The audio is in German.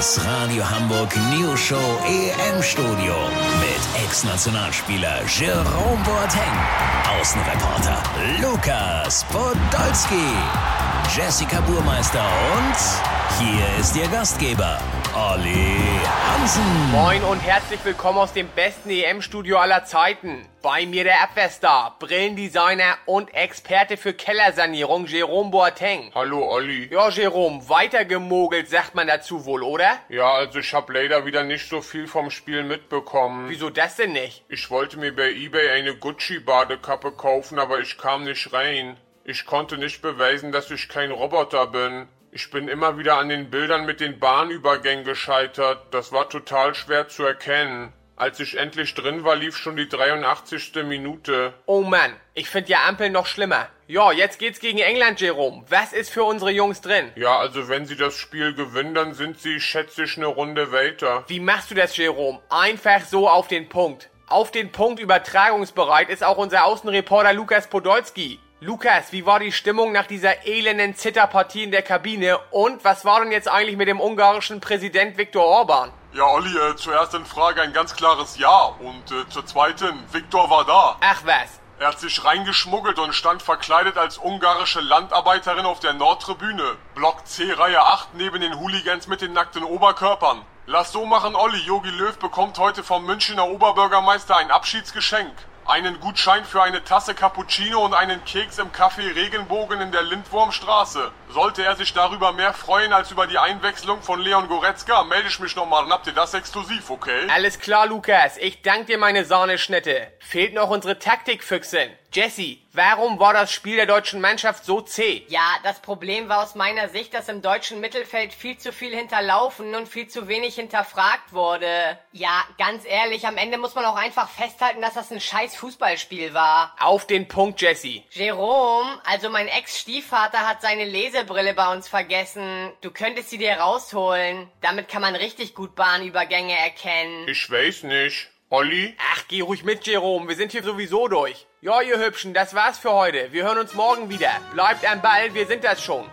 Das Radio Hamburg News Show EM Studio mit Ex-Nationalspieler Jerome Boateng, Außenreporter Lukas Podolski, Jessica Burmeister und hier ist Ihr Gastgeber Olli Hansen. Moin und herzlich willkommen aus dem besten EM-Studio aller Zeiten. Bei mir der Abwehrstar, Brillendesigner und Experte für Kellersanierung Jerome Boateng. Hallo Olli. Ja, Jerome, weitergemogelt sagt man dazu wohl, oder? Ja, also ich habe leider wieder nicht so viel vom Spiel mitbekommen. Wieso das denn nicht? Ich wollte mir bei eBay eine Gucci-Badekappe kaufen, aber ich kam nicht rein. Ich konnte nicht beweisen, dass ich kein Roboter bin. Ich bin immer wieder an den Bildern mit den Bahnübergängen gescheitert. Das war total schwer zu erkennen. Als ich endlich drin war, lief schon die 83. Minute. Oh Mann, ich finde ja Ampel noch schlimmer. Ja, jetzt geht's gegen England, Jerome. Was ist für unsere Jungs drin? Ja, also wenn sie das Spiel gewinnen, dann sind sie, schätze ich, eine Runde weiter. Wie machst du das, Jerome? Einfach so auf den Punkt. Auf den Punkt übertragungsbereit ist auch unser Außenreporter Lukas Podolski. Lukas, wie war die Stimmung nach dieser elenden Zitterpartie in der Kabine? Und was war denn jetzt eigentlich mit dem ungarischen Präsident Viktor Orban? Ja, Olli, äh, zuerst in Frage ein ganz klares Ja. Und äh, zur zweiten, Viktor war da. Ach was. Er hat sich reingeschmuggelt und stand verkleidet als ungarische Landarbeiterin auf der Nordtribüne. Block C, Reihe 8, neben den Hooligans mit den nackten Oberkörpern. Lass so machen, Olli. Yogi Löw bekommt heute vom Münchner Oberbürgermeister ein Abschiedsgeschenk. Einen Gutschein für eine Tasse Cappuccino und einen Keks im Café Regenbogen in der Lindwurmstraße. Sollte er sich darüber mehr freuen als über die Einwechslung von Leon Goretzka, melde ich mich nochmal und habt ihr das exklusiv, okay? Alles klar, Lukas. Ich danke dir, meine Sahneschnitte. Fehlt noch unsere Taktikfüchsin. Jessie, warum war das Spiel der deutschen Mannschaft so zäh? Ja, das Problem war aus meiner Sicht, dass im deutschen Mittelfeld viel zu viel hinterlaufen und viel zu wenig hinterfragt wurde. Ja, ganz ehrlich, am Ende muss man auch einfach festhalten, dass das ein scheiß Fußballspiel war. Auf den Punkt, Jessie. Jerome, also mein Ex-Stiefvater hat seine Lesebrille bei uns vergessen. Du könntest sie dir rausholen. Damit kann man richtig gut Bahnübergänge erkennen. Ich weiß nicht. Olli? Ach, geh ruhig mit, Jerome. Wir sind hier sowieso durch. Ja, ihr Hübschen, das war's für heute. Wir hören uns morgen wieder. Bleibt am Ball, wir sind das schon.